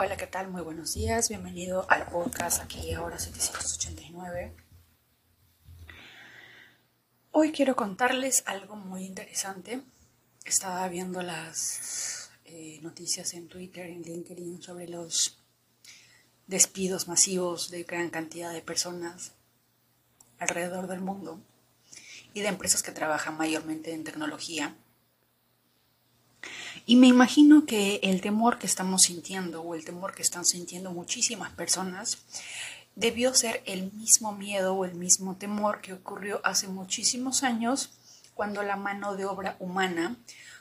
Hola, ¿qué tal? Muy buenos días. Bienvenido al podcast aquí ahora 789. Hoy quiero contarles algo muy interesante. Estaba viendo las eh, noticias en Twitter, en LinkedIn sobre los despidos masivos de gran cantidad de personas alrededor del mundo y de empresas que trabajan mayormente en tecnología y me imagino que el temor que estamos sintiendo o el temor que están sintiendo muchísimas personas debió ser el mismo miedo o el mismo temor que ocurrió hace muchísimos años cuando la mano de obra humana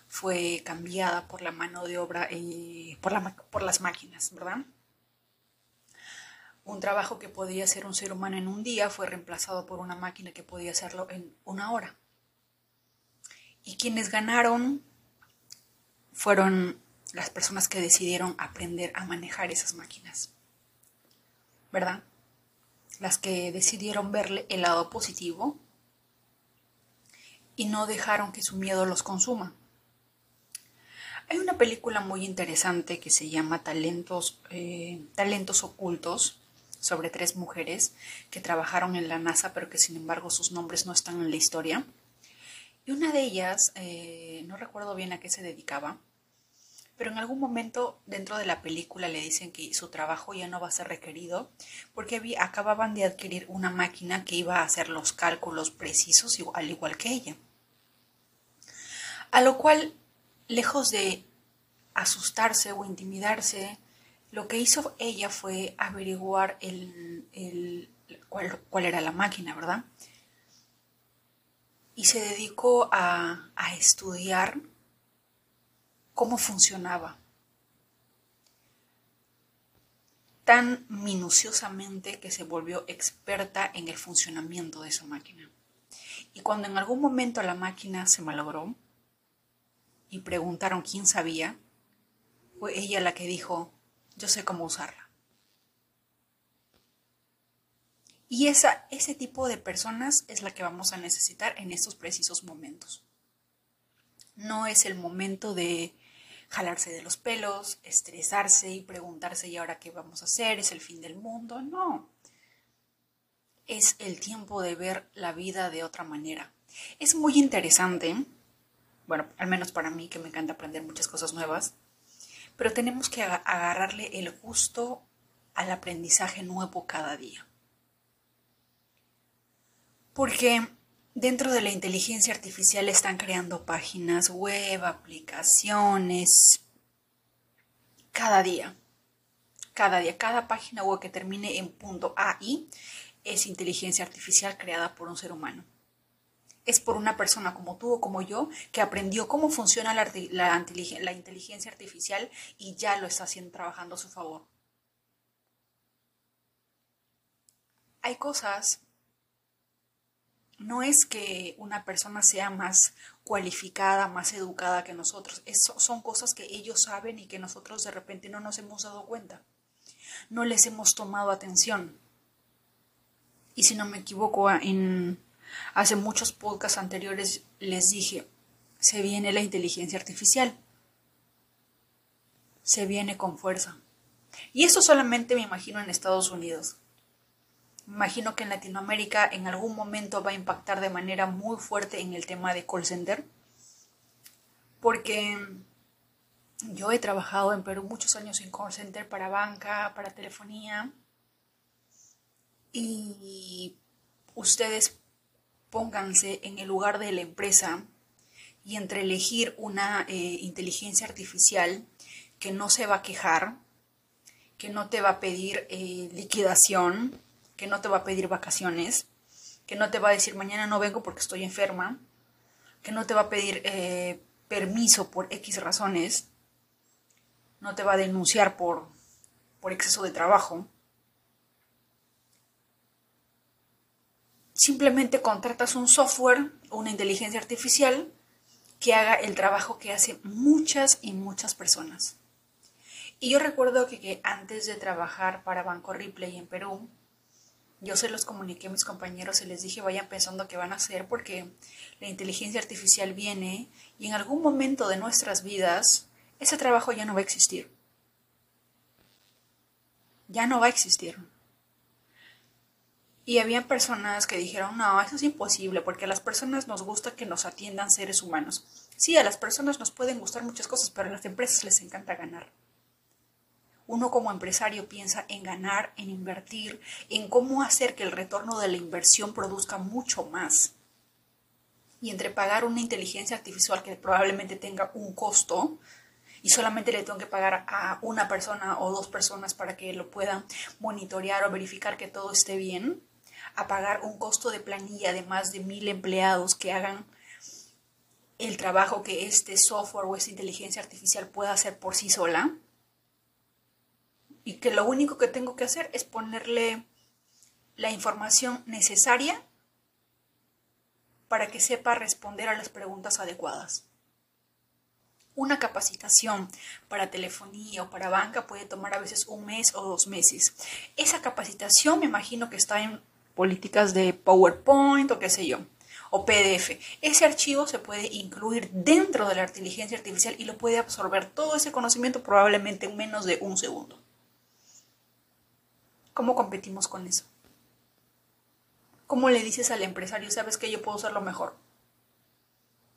fue cambiada por la mano de obra eh, por, por las máquinas, ¿verdad? Un trabajo que podía hacer un ser humano en un día fue reemplazado por una máquina que podía hacerlo en una hora. Y quienes ganaron fueron las personas que decidieron aprender a manejar esas máquinas. ¿Verdad? Las que decidieron verle el lado positivo y no dejaron que su miedo los consuma. Hay una película muy interesante que se llama Talentos, eh, Talentos Ocultos sobre tres mujeres que trabajaron en la NASA pero que sin embargo sus nombres no están en la historia. Y una de ellas, eh, no recuerdo bien a qué se dedicaba, pero en algún momento dentro de la película le dicen que su trabajo ya no va a ser requerido porque acababan de adquirir una máquina que iba a hacer los cálculos precisos al igual que ella. A lo cual, lejos de asustarse o intimidarse, lo que hizo ella fue averiguar el, cuál, era la máquina, ¿verdad? Y se dedicó a, estudiar cómo funcionaba. Tan minuciosamente que se volvió experta en el funcionamiento de esa máquina. Y cuando en algún momento la máquina se malogró y preguntaron quién sabía, fue ella la que dijo, yo sé cómo usarla. Y esa, ese tipo de personas es la que vamos a necesitar en estos precisos momentos. No es el momento de jalarse de los pelos, estresarse y preguntarse ¿y ahora qué vamos a hacer? ¿Es el fin del mundo? No. Es el tiempo de ver la vida de otra manera. Es muy interesante, bueno, al menos para mí que me encanta aprender muchas cosas nuevas, pero tenemos que agarrarle el gusto al aprendizaje nuevo cada día. Porque Dentro de la inteligencia artificial están creando páginas web, aplicaciones, cada día. Cada día, cada página web que termine en punto AI es inteligencia artificial creada por un ser humano. Es por una persona como tú o como yo que aprendió cómo funciona la, la, inteligencia artificial y ya lo está haciendo trabajando a su favor. Hay cosas no es que una persona sea más cualificada, más educada que nosotros. son cosas que ellos saben y que nosotros de repente no nos hemos dado cuenta. No les hemos tomado atención. Y si no me equivoco, en hace muchos podcasts anteriores les dije, se viene la inteligencia artificial. Se viene con fuerza. Y eso solamente me imagino en Estados Unidos imagino que en Latinoamérica en algún momento va a impactar de manera muy fuerte en el tema de call center. Porque yo he trabajado en Perú muchos años en call center para banca, para telefonía. Y ustedes pónganse en el lugar de la empresa y entre elegir una eh, inteligencia artificial que no se va a quejar, que no te va a pedir eh, liquidación, que no te va a pedir vacaciones, que no te va a decir mañana no vengo porque estoy enferma, que no te va a pedir eh, permiso por X razones, no te va a denunciar por, por exceso de trabajo. Simplemente contratas un software o una inteligencia artificial que haga el trabajo que hacen muchas y muchas personas. Y yo recuerdo que, que antes de trabajar para Banco Ripley en Perú, yo se los comuniqué a mis compañeros y les dije vayan pensando qué van a hacer porque la inteligencia artificial viene y en algún momento de nuestras vidas ese trabajo ya no va a existir. Ya no va a existir. Y había personas que dijeron, no, eso es imposible, porque a las personas nos gusta que nos atiendan seres humanos. Sí, a las personas nos pueden gustar muchas cosas, pero a las empresas les encanta ganar. Uno como empresario piensa en ganar, en invertir, en cómo hacer que el retorno de la inversión produzca mucho más. Y entre pagar una inteligencia artificial que probablemente tenga un costo, y solamente le tengo que pagar a una persona o dos personas para que lo puedan monitorear o verificar que todo esté bien, a pagar un costo de planilla de más de mil empleados que hagan el trabajo que este software o esta inteligencia artificial pueda hacer por sí sola. Y que lo único que tengo que hacer es ponerle la información necesaria para que sepa responder a las preguntas adecuadas. Una capacitación para telefonía o para banca puede tomar a veces un mes o dos meses. Esa capacitación me imagino que está en políticas de PowerPoint o qué sé yo, o PDF. Ese archivo se puede incluir dentro de la inteligencia artificial y lo puede absorber todo ese conocimiento probablemente en menos de un segundo. ¿Cómo competimos con eso? ¿Cómo le dices al empresario, sabes que yo puedo hacerlo mejor?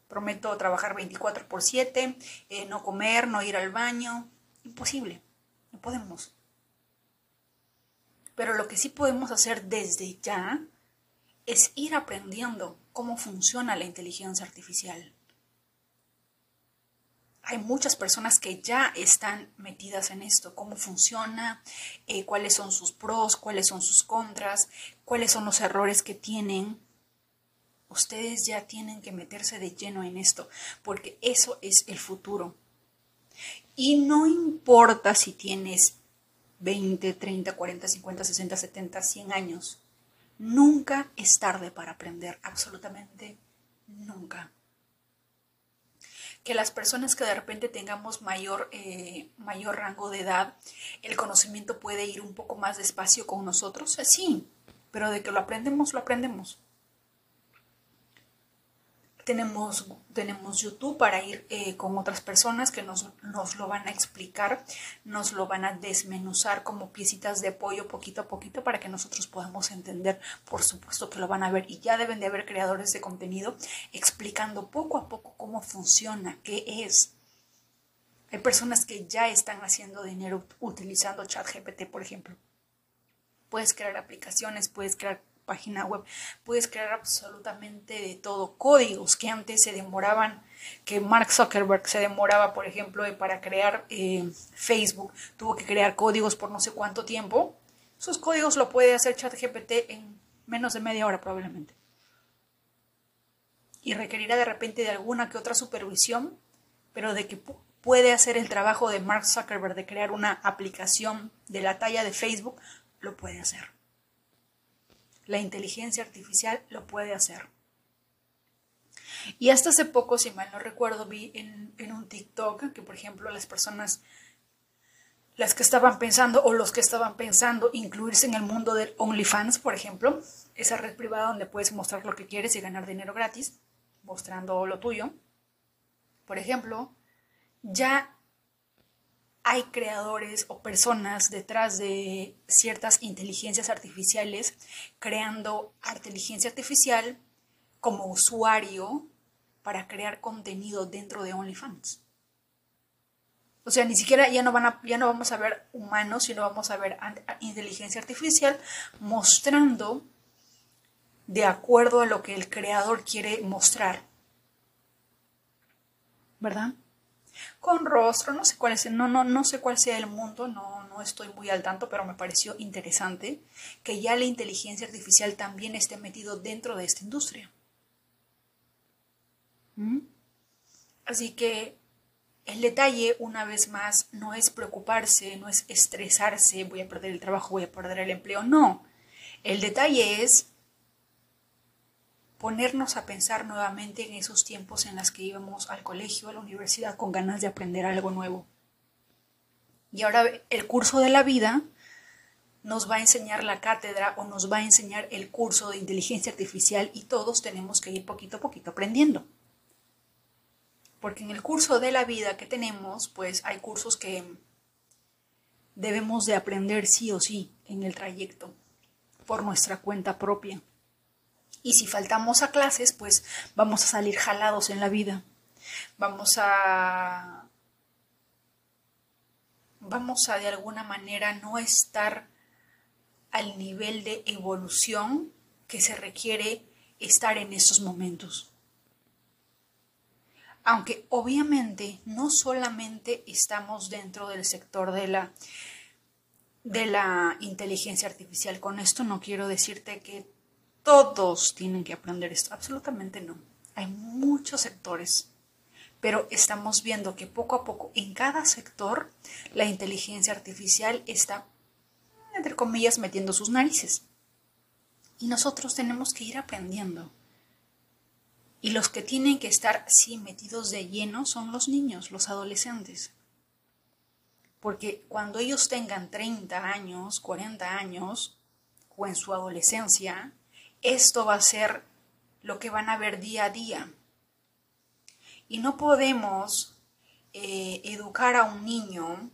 Prometo trabajar 24 por 7, eh, no comer, no ir al baño. Imposible, no podemos. Pero lo que sí podemos hacer desde ya es ir aprendiendo cómo funciona la inteligencia artificial. Hay muchas personas que ya están metidas en esto, cómo funciona, eh, cuáles son sus pros, cuáles son sus contras, cuáles son los errores que tienen. Ustedes ya tienen que meterse de lleno en esto, porque eso es el futuro. Y no importa si tienes 20, 30, 40, 50, 60, 70, 100 años. Nunca es tarde para aprender, absolutamente nunca. Que las personas que de repente tengamos mayor, eh, mayor rango de edad, el conocimiento puede ir un poco más despacio con nosotros, sí, pero de que lo aprendemos, lo aprendemos tenemos, tenemos YouTube para ir eh, con otras personas que nos, nos, lo van a explicar, nos lo van a desmenuzar como piecitas de pollo poquito a poquito para que nosotros podamos entender. Por supuesto que lo van a ver y ya deben de haber creadores de contenido explicando poco a poco cómo funciona, qué es. Hay personas que ya están haciendo dinero utilizando ChatGPT, por ejemplo. Puedes crear aplicaciones, puedes crear página web. Puedes crear absolutamente de todo. Códigos que antes se demoraban, que Mark Zuckerberg se demoraba, por ejemplo, para crear eh, Facebook. Tuvo que crear códigos por no sé cuánto tiempo. Esos códigos lo puede hacer ChatGPT en menos de media hora probablemente. Y requerirá de repente de alguna que otra supervisión, pero de que puede hacer el trabajo de Mark Zuckerberg de crear una aplicación de la talla de Facebook, lo puede hacer. La inteligencia artificial lo puede hacer. Y hasta hace poco, si mal no recuerdo, vi en, un TikTok que, por ejemplo, las personas, las que estaban pensando o los que estaban pensando incluirse en el mundo del OnlyFans, por ejemplo, esa red privada donde puedes mostrar lo que quieres y ganar dinero gratis, mostrando lo tuyo. Por ejemplo, ya hay creadores o personas detrás de ciertas inteligencias artificiales creando inteligencia artificial como usuario para crear contenido dentro de OnlyFans. O sea, ni siquiera ya no, van a, ya no vamos a ver humanos, sino vamos a ver inteligencia artificial mostrando de acuerdo a lo que el creador quiere mostrar. ¿Verdad? Con rostro, no sé cuál es, no, no, no sé cuál sea el mundo, no, no estoy muy al tanto, pero me pareció interesante que ya la inteligencia artificial también esté metido dentro de esta industria. ¿Mm? Así que el detalle, una vez más, no es preocuparse, no es estresarse, voy a perder el trabajo, voy a perder el empleo, no. El detalle es ponernos a pensar nuevamente en esos tiempos en los que íbamos al colegio, a la universidad, con ganas de aprender algo nuevo. Y ahora el curso de la vida nos va a enseñar la cátedra o nos va a enseñar el curso de inteligencia artificial y todos tenemos que ir poquito a poquito aprendiendo. Porque en el curso de la vida que tenemos, pues hay cursos que debemos de aprender sí o sí en el trayecto por nuestra cuenta propia. Y si faltamos a clases, pues vamos a salir jalados en la vida. Vamos a vamos a de alguna manera no estar al nivel de evolución que se requiere estar en esos momentos. Aunque obviamente no solamente estamos dentro del sector de la de la inteligencia artificial. Con esto no quiero decirte que todos tienen que aprender esto. Absolutamente no. Hay muchos sectores. Pero estamos viendo que poco a poco en cada sector la inteligencia artificial está, entre comillas, metiendo sus narices. Y nosotros tenemos que ir aprendiendo. Y los que tienen que estar, sí, metidos de lleno son los niños, los adolescentes. Porque cuando ellos tengan 30 años, 40 años, o en su adolescencia, esto va a ser lo que van a ver día a día. Y no podemos eh, educar a un niño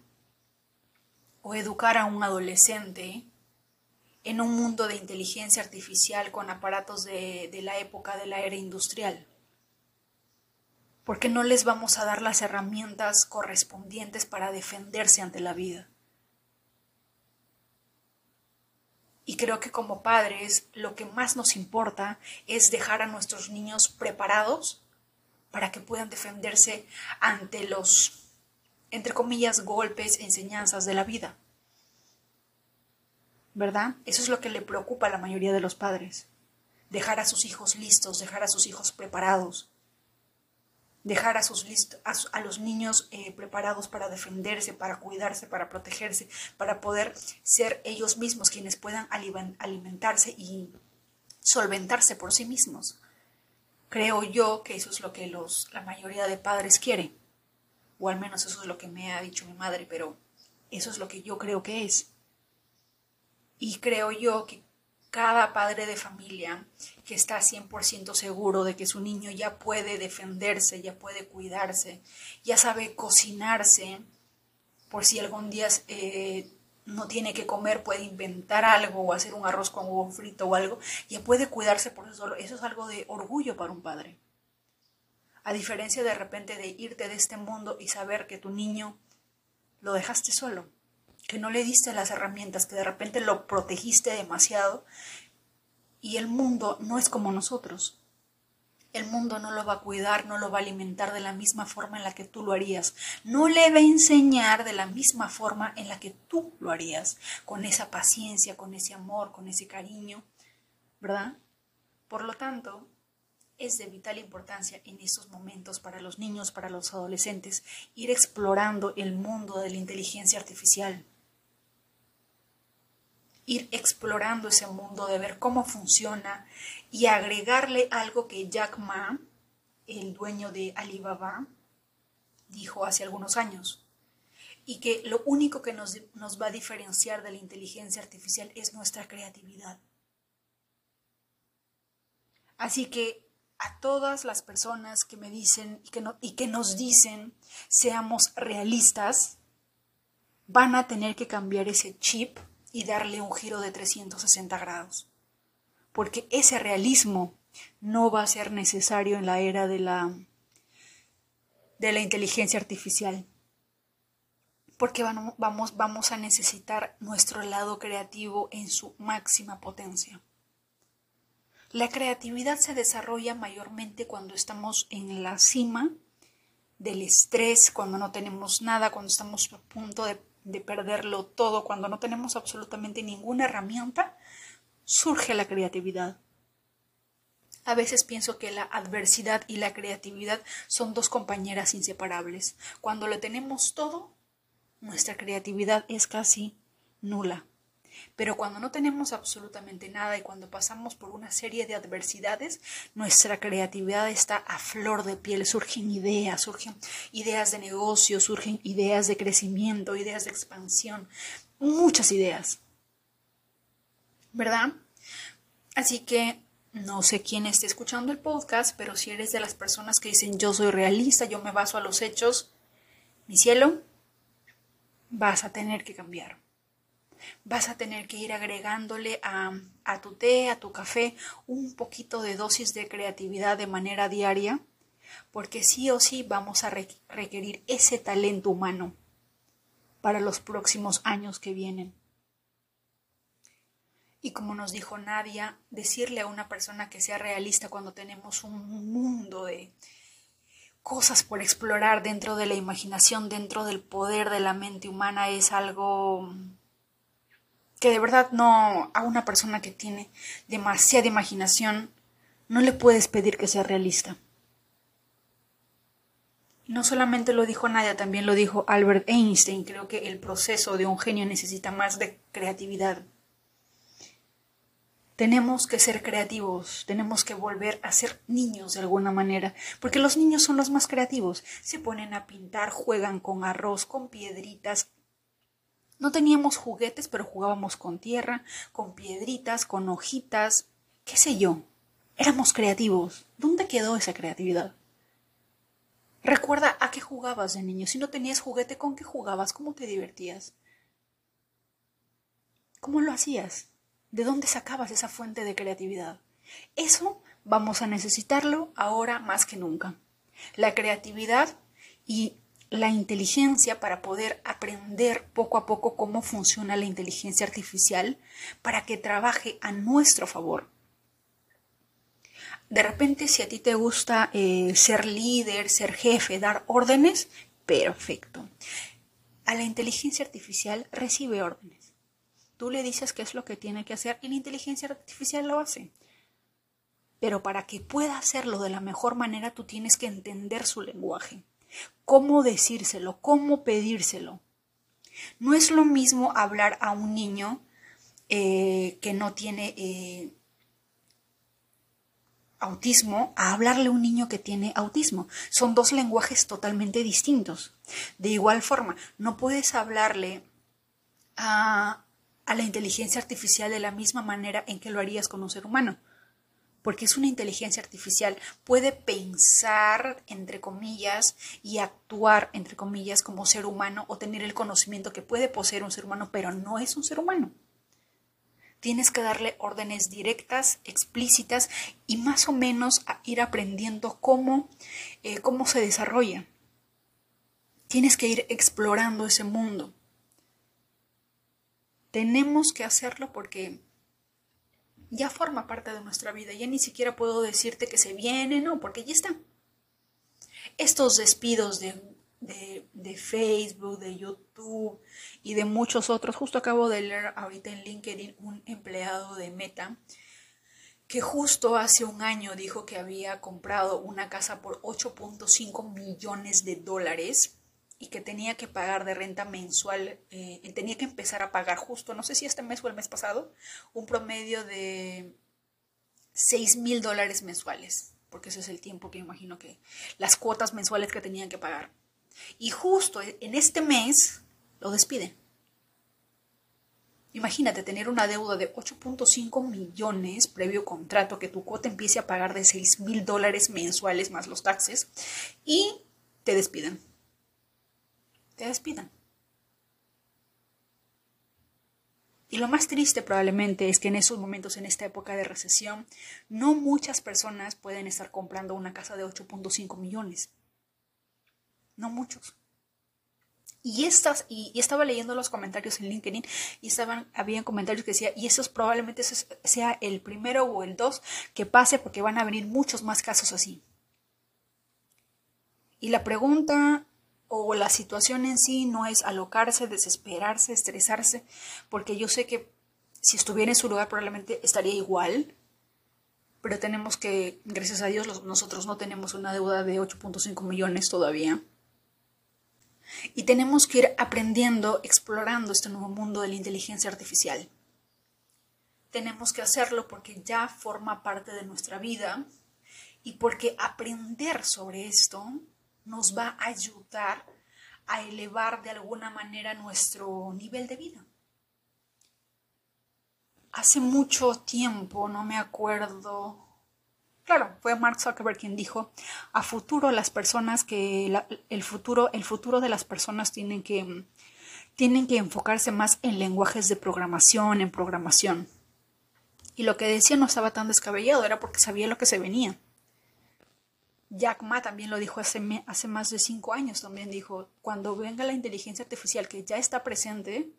o educar a un adolescente en un mundo de inteligencia artificial con aparatos de, de la época de la era industrial porque no les vamos a dar las herramientas correspondientes para defenderse ante la vida. Y creo que como padres lo que más nos importa es dejar a nuestros niños preparados para que puedan defenderse ante los, entre comillas, golpes, enseñanzas de la vida. ¿Verdad? Eso es lo que le preocupa a la mayoría de los padres. Dejar a sus hijos listos, dejar a sus hijos preparados dejar a, sus a, los niños eh, preparados para defenderse, para cuidarse, para protegerse, para poder ser ellos mismos quienes puedan alimentarse y solventarse por sí mismos. Creo yo que eso es lo que los, la mayoría de padres quieren, o al menos eso es lo que me ha dicho mi madre, pero eso es lo que yo creo que es. Y creo yo que cada padre de familia que está 100% seguro de que su niño ya puede defenderse, ya puede cuidarse, ya sabe cocinarse, por si algún día eh, no tiene que comer, puede inventar algo o hacer un arroz con huevo frito o algo, ya puede cuidarse por eso. Eso es algo de orgullo para un padre. A diferencia de repente de irte de este mundo y saber que tu niño lo dejaste solo que no le diste las herramientas, que de repente lo protegiste demasiado y el mundo no es como nosotros. El mundo no lo va a cuidar, no lo va a alimentar de la misma forma en la que tú lo harías. No le va a enseñar de la misma forma en la que tú lo harías, con esa paciencia, con ese amor, con ese cariño, ¿verdad? Por lo tanto, es de vital importancia en estos momentos para los niños, para los adolescentes, ir explorando el mundo de la inteligencia artificial ir explorando ese mundo, de ver cómo funciona y agregarle algo que Jack Ma, el dueño de Alibaba, dijo hace algunos años. Y que lo único que nos, nos va a diferenciar de la inteligencia artificial es nuestra creatividad. Así que a todas las personas que me dicen y que, y que nos dicen seamos realistas, van a tener que cambiar ese chip y darle un giro de 360 grados. Porque ese realismo no va a ser necesario en la era de la, de la inteligencia artificial. Porque vamos, vamos a necesitar nuestro lado creativo en su máxima potencia. La creatividad se desarrolla mayormente cuando estamos en la cima del estrés, cuando no tenemos nada, cuando estamos a punto de de perderlo todo cuando no tenemos absolutamente ninguna herramienta, surge la creatividad. A veces pienso que la adversidad y la creatividad son dos compañeras inseparables. Cuando lo tenemos todo, nuestra creatividad es casi nula. Pero cuando no tenemos absolutamente nada y cuando pasamos por una serie de adversidades, nuestra creatividad está a flor de piel. Surgen ideas, surgen ideas de negocio, surgen ideas de crecimiento, ideas de expansión, muchas ideas. ¿Verdad? Así que no sé quién esté escuchando el podcast, pero si eres de las personas que dicen yo soy realista, yo me baso a los hechos, mi cielo, vas a tener que cambiar. Vas a tener que ir agregándole a, a tu té, a tu café, un poquito de dosis de creatividad de manera diaria, porque sí o sí vamos a requerir ese talento humano para los próximos años que vienen. Y como nos dijo Nadia, decirle a una persona que sea realista cuando tenemos un mundo de cosas por explorar dentro de la imaginación, dentro del poder de la mente humana, es algo que de verdad no a una persona que tiene demasiada imaginación no le puedes pedir que sea realista. No solamente lo dijo Nadia, también lo dijo Albert Einstein. Creo que el proceso de un genio necesita más de creatividad. Tenemos que ser creativos, tenemos que volver a ser niños de alguna manera, porque los niños son los más creativos. Se ponen a pintar, juegan con arroz, con piedritas. No teníamos juguetes, pero jugábamos con tierra, con piedritas, con hojitas, qué sé yo. Éramos creativos. ¿Dónde quedó esa creatividad? Recuerda a qué jugabas de niño. Si no tenías juguete, ¿con qué jugabas? ¿Cómo te divertías? ¿Cómo lo hacías? ¿De dónde sacabas esa fuente de creatividad? Eso vamos a necesitarlo ahora más que nunca. La creatividad y la inteligencia para poder aprender poco a poco cómo funciona la inteligencia artificial para que trabaje a nuestro favor. De repente, si a ti te gusta eh, ser líder, ser jefe, dar órdenes, perfecto. A la inteligencia artificial recibe órdenes. Tú le dices qué es lo que tiene que hacer y la inteligencia artificial lo hace. Pero para que pueda hacerlo de la mejor manera, tú tienes que entender su lenguaje. Cómo decírselo, cómo pedírselo. No es lo mismo hablar a un niño eh, que no tiene eh, autismo a hablarle a un niño que tiene autismo. Son dos lenguajes totalmente distintos. De igual forma, no puedes hablarle a, a, la inteligencia artificial de la misma manera en que lo harías con un ser humano. Porque es una inteligencia artificial, puede pensar, entre comillas, y actuar, entre comillas, como ser humano o tener el conocimiento que puede poseer un ser humano, pero no es un ser humano tienes que darle órdenes directas, explícitas y más o menos ir aprendiendo cómo, eh, cómo se desarrolla. Tienes que ir explorando ese mundo. Tenemos que hacerlo porque ya forma parte de nuestra vida. Ya ni siquiera puedo decirte que se viene, no, porque ya está. Estos despidos de de, Facebook, de YouTube y de muchos otros. Justo acabo de leer ahorita en LinkedIn un empleado de Meta que justo hace un año dijo que había comprado una casa por 8.5 millones de dólares y que tenía que pagar de renta mensual, eh, tenía que empezar a pagar justo, no sé si este mes o el mes pasado, un promedio de 6 mil dólares mensuales, porque ese es el tiempo que imagino que las cuotas mensuales que tenían que pagar. Y justo en este mes lo despiden. Imagínate tener una deuda de 8.5 millones previo contrato, que tu cuota empiece a pagar de 6 mil dólares mensuales más los taxes y te despiden. Te despiden. Y lo más triste probablemente es que en esos momentos, en esta época de recesión, no muchas personas pueden estar comprando una casa de 8.5 millones no muchos. Y, estas, y, estaba leyendo los comentarios en LinkedIn y estaban, habían comentarios que decía, y eso probablemente sea el primero o el dos que pase porque van a venir muchos más casos así. Y la pregunta o la situación en sí no es alocarse, desesperarse, estresarse, porque yo sé que si estuviera en su lugar probablemente estaría igual, pero tenemos que, gracias a Dios, nosotros no tenemos una deuda de 8.5 millones todavía. Y tenemos que ir aprendiendo, explorando este nuevo mundo de la inteligencia artificial. Tenemos que hacerlo porque ya forma parte de nuestra vida y porque aprender sobre esto nos va a ayudar a elevar de alguna manera nuestro nivel de vida. Hace mucho tiempo, no me acuerdo Claro, fue Mark Zuckerberg quien dijo, a futuro las personas que, el, futuro, el futuro de las personas tienen que, tienen que enfocarse más en lenguajes de programación, en programación. Y lo que decía no estaba tan descabellado, era porque sabía lo que se venía. Jack Ma también lo dijo hace, hace más de cinco años, también dijo, cuando venga la inteligencia artificial que ya está presente,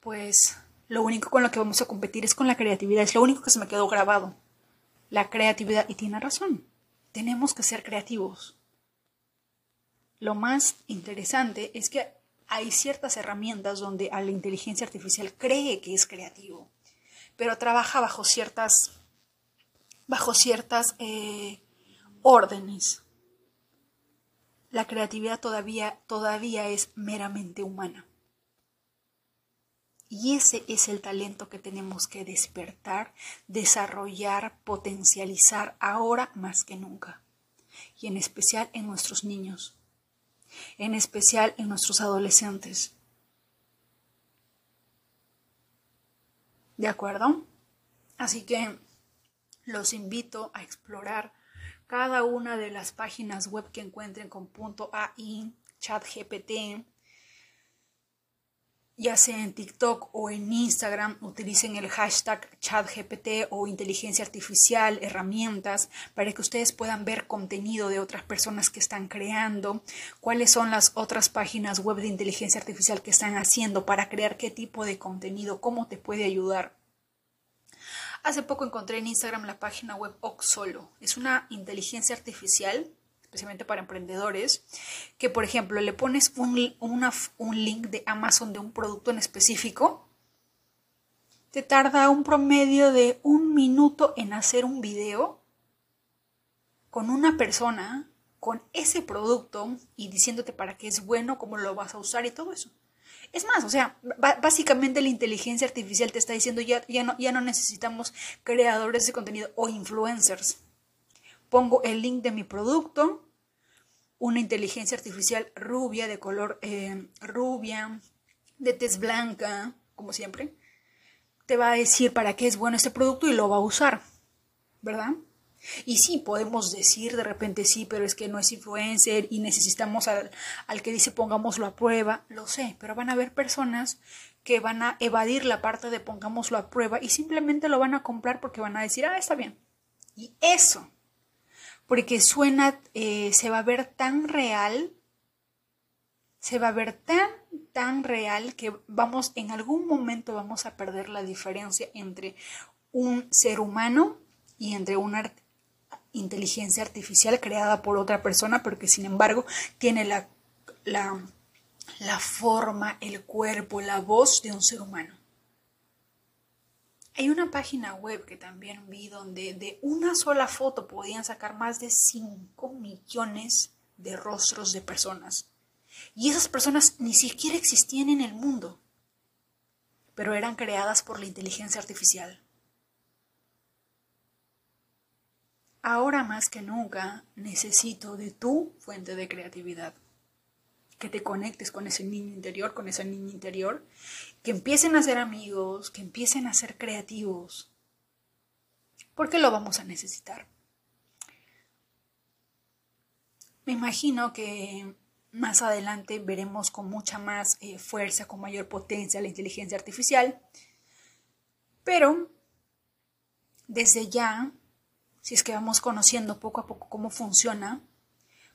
pues lo único con lo que vamos a competir es con la creatividad, es lo único que se me quedó grabado, la creatividad. Y tiene razón, tenemos que ser creativos. Lo más interesante es que hay ciertas herramientas donde a la inteligencia artificial cree que es creativo, pero trabaja bajo ciertas, bajo ciertas eh, órdenes. La creatividad todavía, todavía es meramente humana. Y ese es el talento que tenemos que despertar, desarrollar, potencializar ahora más que nunca. Y en especial en nuestros niños en especial en nuestros adolescentes. ¿De acuerdo? Así que los invito a explorar cada una de las páginas web que encuentren con punto .ai, chat GPT, ya sea en TikTok o en Instagram, utilicen el hashtag ChatGPT o inteligencia artificial, herramientas, para que ustedes puedan ver contenido de otras personas que están creando, cuáles son las otras páginas web de inteligencia artificial que están haciendo para crear qué tipo de contenido, cómo te puede ayudar. Hace poco encontré en Instagram la página web Oxolo. Es una inteligencia artificial especialmente para emprendedores, que por ejemplo le pones un, un link de Amazon de un producto en específico, te tarda un promedio de un minuto en hacer un video con una persona, con ese producto y diciéndote para qué es bueno, cómo lo vas a usar y todo eso. Es más, o sea, básicamente la inteligencia artificial te está diciendo ya, ya, no, ya no necesitamos creadores de contenido o influencers pongo el link de mi producto, una inteligencia artificial rubia, de color eh, rubia, de tez blanca, como siempre, te va a decir para qué es bueno este producto y lo va a usar, ¿verdad? Y sí, podemos decir de repente sí, pero es que no es influencer y necesitamos al, al, que dice pongámoslo a prueba, lo sé, pero van a haber personas que van a evadir la parte de pongámoslo a prueba y simplemente lo van a comprar porque van a decir, ah, está bien. Y eso porque suena, eh, se va a ver tan real, se va a ver tan, tan real que vamos, en algún momento vamos a perder la diferencia entre un ser humano y entre una inteligencia artificial creada por otra persona, pero que sin embargo tiene la, la, la forma, el cuerpo, la voz de un ser humano. Hay una página web que también vi donde de una sola foto podían sacar más de 5 millones de rostros de personas. Y esas personas ni siquiera existían en el mundo, pero eran creadas por la inteligencia artificial. Ahora más que nunca necesito de tu fuente de creatividad. Que te conectes con ese niño interior, con esa niña interior, que empiecen a ser amigos, que empiecen a ser creativos, porque lo vamos a necesitar. Me imagino que más adelante veremos con mucha más eh, fuerza, con mayor potencia la inteligencia artificial, pero desde ya, si es que vamos conociendo poco a poco cómo funciona,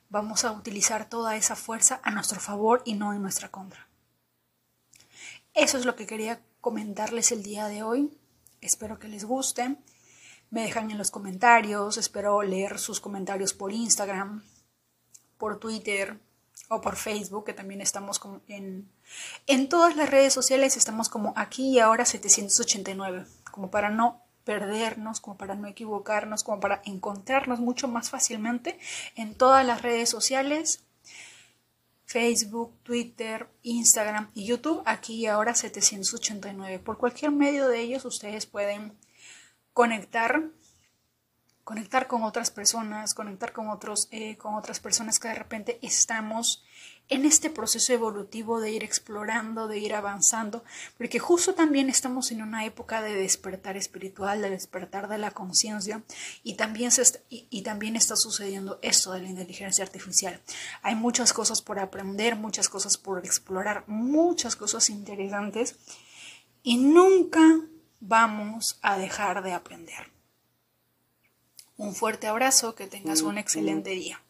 vamos a utilizar toda esa fuerza a nuestro favor y no en nuestra contra. Eso es lo que quería comentarles el día de hoy. Espero que les guste. Me dejan en los comentarios. Espero leer sus comentarios por Instagram, por Twitter o por Facebook, que también estamos en, en todas las redes sociales. Estamos como aquí y ahora 789, como para no perdernos, como para no equivocarnos, como para encontrarnos mucho más fácilmente en todas las redes sociales, Facebook, Twitter, Instagram y YouTube, aquí y ahora 789. Por cualquier medio de ellos ustedes pueden conectar conectar con otras personas, conectar con, otros, eh, con otras personas que de repente estamos en este proceso evolutivo de ir explorando, de ir avanzando, porque justo también estamos en una época de despertar espiritual, de despertar de la conciencia, y también, se está, y, también está sucediendo esto de la inteligencia artificial. Hay muchas cosas por aprender, muchas cosas por explorar, muchas cosas interesantes, y nunca vamos a dejar de aprender. Un fuerte abrazo, que tengas un excelente día.